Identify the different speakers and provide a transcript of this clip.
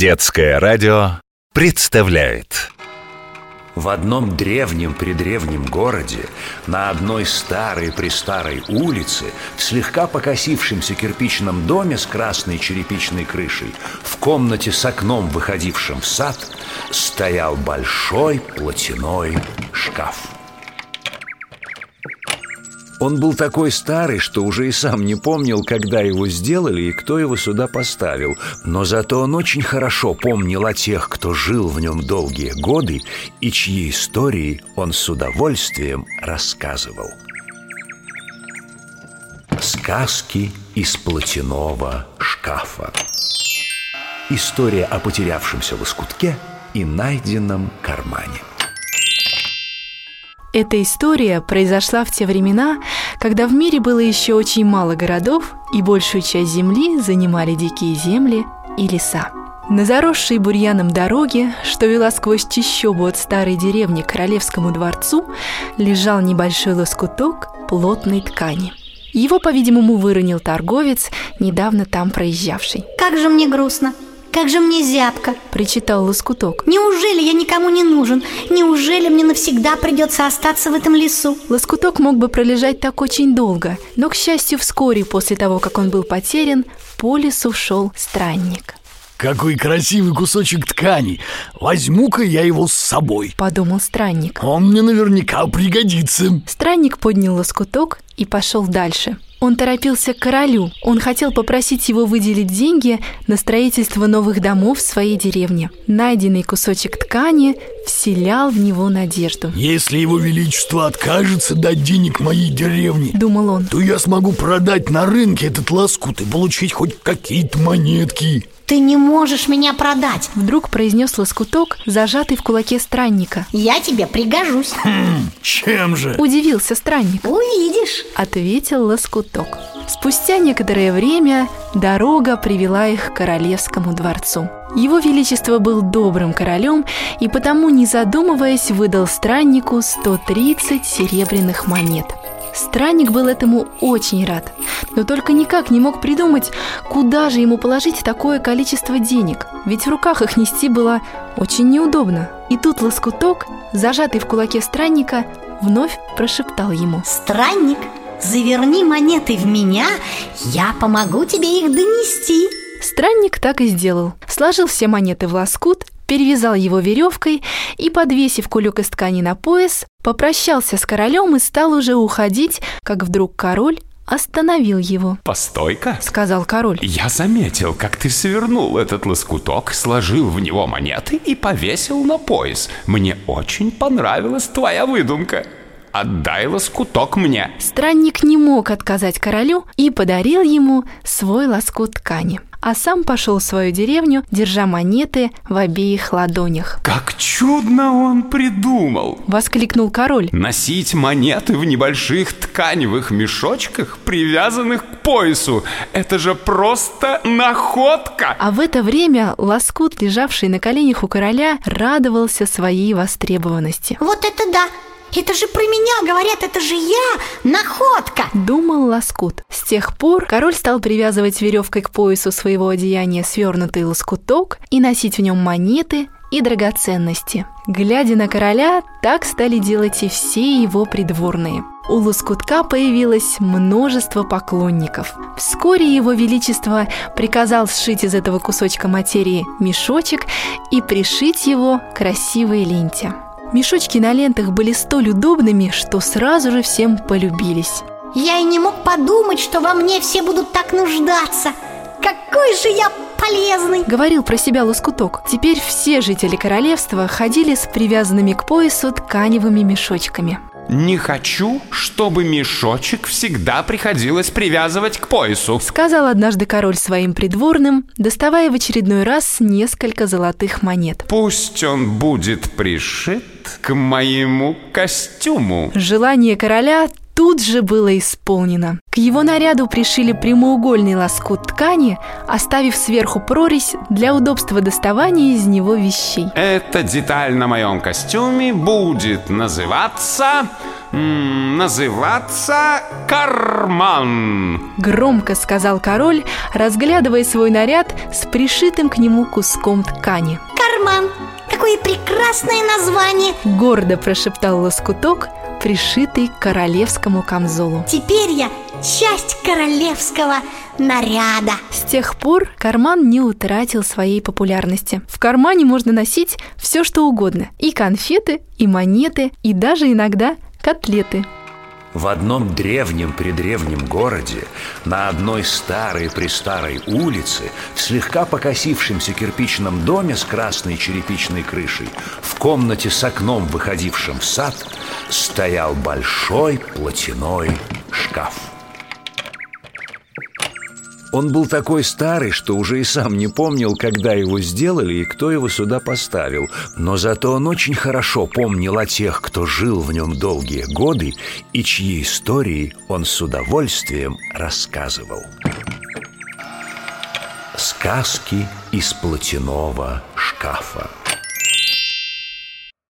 Speaker 1: Детское радио представляет.
Speaker 2: В одном древнем-предревнем городе На одной старой-престарой улице В слегка покосившемся кирпичном доме С красной черепичной крышей В комнате с окном, выходившим в сад Стоял большой платяной шкаф он был такой старый, что уже и сам не помнил, когда его сделали и кто его сюда поставил. Но зато он очень хорошо помнил о тех, кто жил в нем долгие годы и чьи истории он с удовольствием рассказывал. Сказки из платяного шкафа. История о потерявшемся лоскутке и найденном кармане.
Speaker 3: Эта история произошла в те времена, когда в мире было еще очень мало городов, и большую часть земли занимали дикие земли и леса. На заросшей бурьяном дороге, что вела сквозь чищобу от старой деревни к Королевскому дворцу, лежал небольшой лоскуток плотной ткани. Его, по-видимому, выронил торговец, недавно там проезжавший.
Speaker 4: Как же мне грустно. Как же мне зябко
Speaker 3: Причитал Лоскуток
Speaker 4: Неужели я никому не нужен? Неужели мне навсегда придется остаться в этом лесу?
Speaker 3: Лоскуток мог бы пролежать так очень долго Но, к счастью, вскоре после того, как он был потерян По лесу шел странник
Speaker 5: какой красивый кусочек ткани! Возьму-ка я его с собой!»
Speaker 3: Подумал странник
Speaker 5: Он мне наверняка пригодится
Speaker 3: Странник поднял лоскуток и пошел дальше он торопился к королю. Он хотел попросить его выделить деньги на строительство новых домов в своей деревне. Найденный кусочек ткани вселял в него надежду.
Speaker 5: «Если его величество откажется дать денег моей деревне, — думал он, — то я смогу продать на рынке этот лоскут и получить хоть какие-то монетки».
Speaker 4: Ты не можешь меня продать
Speaker 3: Вдруг произнес лоскуток, зажатый в кулаке странника
Speaker 4: Я тебе пригожусь
Speaker 5: хм, Чем же?
Speaker 3: Удивился странник
Speaker 4: Увидишь
Speaker 3: Ответил лоскуток Спустя некоторое время дорога привела их к королевскому дворцу. Его Величество был добрым королем и потому, не задумываясь, выдал страннику 130 серебряных монет – Странник был этому очень рад, но только никак не мог придумать, куда же ему положить такое количество денег, ведь в руках их нести было очень неудобно. И тут лоскуток, зажатый в кулаке странника, вновь прошептал ему
Speaker 4: «Странник, заверни монеты в меня, я помогу тебе их донести».
Speaker 3: Странник так и сделал. Сложил все монеты в лоскут, перевязал его веревкой и, подвесив кулек из ткани на пояс, попрощался с королем и стал уже уходить, как вдруг король остановил его.
Speaker 6: «Постой-ка!»
Speaker 3: — сказал король.
Speaker 6: «Я заметил, как ты свернул этот лоскуток, сложил в него монеты и повесил на пояс. Мне очень понравилась твоя выдумка. Отдай лоскуток мне!»
Speaker 3: Странник не мог отказать королю и подарил ему свой лоскут ткани а сам пошел в свою деревню, держа монеты в обеих ладонях.
Speaker 6: «Как чудно он придумал!»
Speaker 3: — воскликнул король.
Speaker 6: «Носить монеты в небольших тканевых мешочках, привязанных к поясу. Это же просто находка!»
Speaker 3: А в это время лоскут, лежавший на коленях у короля, радовался своей востребованности.
Speaker 4: «Вот это да! Это же про меня говорят, это же я, находка!»
Speaker 3: Думал Лоскут. С тех пор король стал привязывать веревкой к поясу своего одеяния свернутый лоскуток и носить в нем монеты и драгоценности. Глядя на короля, так стали делать и все его придворные. У Лоскутка появилось множество поклонников. Вскоре его величество приказал сшить из этого кусочка материи мешочек и пришить его красивой ленте. Мешочки на лентах были столь удобными, что сразу же всем полюбились.
Speaker 4: Я и не мог подумать, что во мне все будут так нуждаться. Какой же я полезный!»
Speaker 3: Говорил про себя Лоскуток. Теперь все жители королевства ходили с привязанными к поясу тканевыми мешочками.
Speaker 6: «Не хочу, чтобы мешочек всегда приходилось привязывать к поясу»,
Speaker 3: сказал однажды король своим придворным, доставая в очередной раз несколько золотых монет.
Speaker 6: «Пусть он будет пришит к моему костюму».
Speaker 3: Желание короля тут же было исполнено. К его наряду пришили прямоугольный лоскут ткани, оставив сверху прорезь для удобства доставания из него вещей.
Speaker 6: Эта деталь на моем костюме будет называться... называться карман.
Speaker 3: Громко сказал король, разглядывая свой наряд с пришитым к нему куском ткани.
Speaker 4: Карман. Какое прекрасное название!
Speaker 3: Гордо прошептал лоскуток, пришитый к королевскому камзолу.
Speaker 4: Теперь я часть королевского наряда.
Speaker 3: С тех пор карман не утратил своей популярности. В кармане можно носить все, что угодно. И конфеты, и монеты, и даже иногда котлеты.
Speaker 2: В одном древнем-предревнем городе, на одной старой-престарой улице, в слегка покосившемся кирпичном доме с красной черепичной крышей, в комнате с окном, выходившим в сад, стоял большой платяной шкаф. Он был такой старый, что уже и сам не помнил, когда его сделали и кто его сюда поставил. Но зато он очень хорошо помнил о тех, кто жил в нем долгие годы и чьи истории он с удовольствием рассказывал. Сказки из платяного шкафа.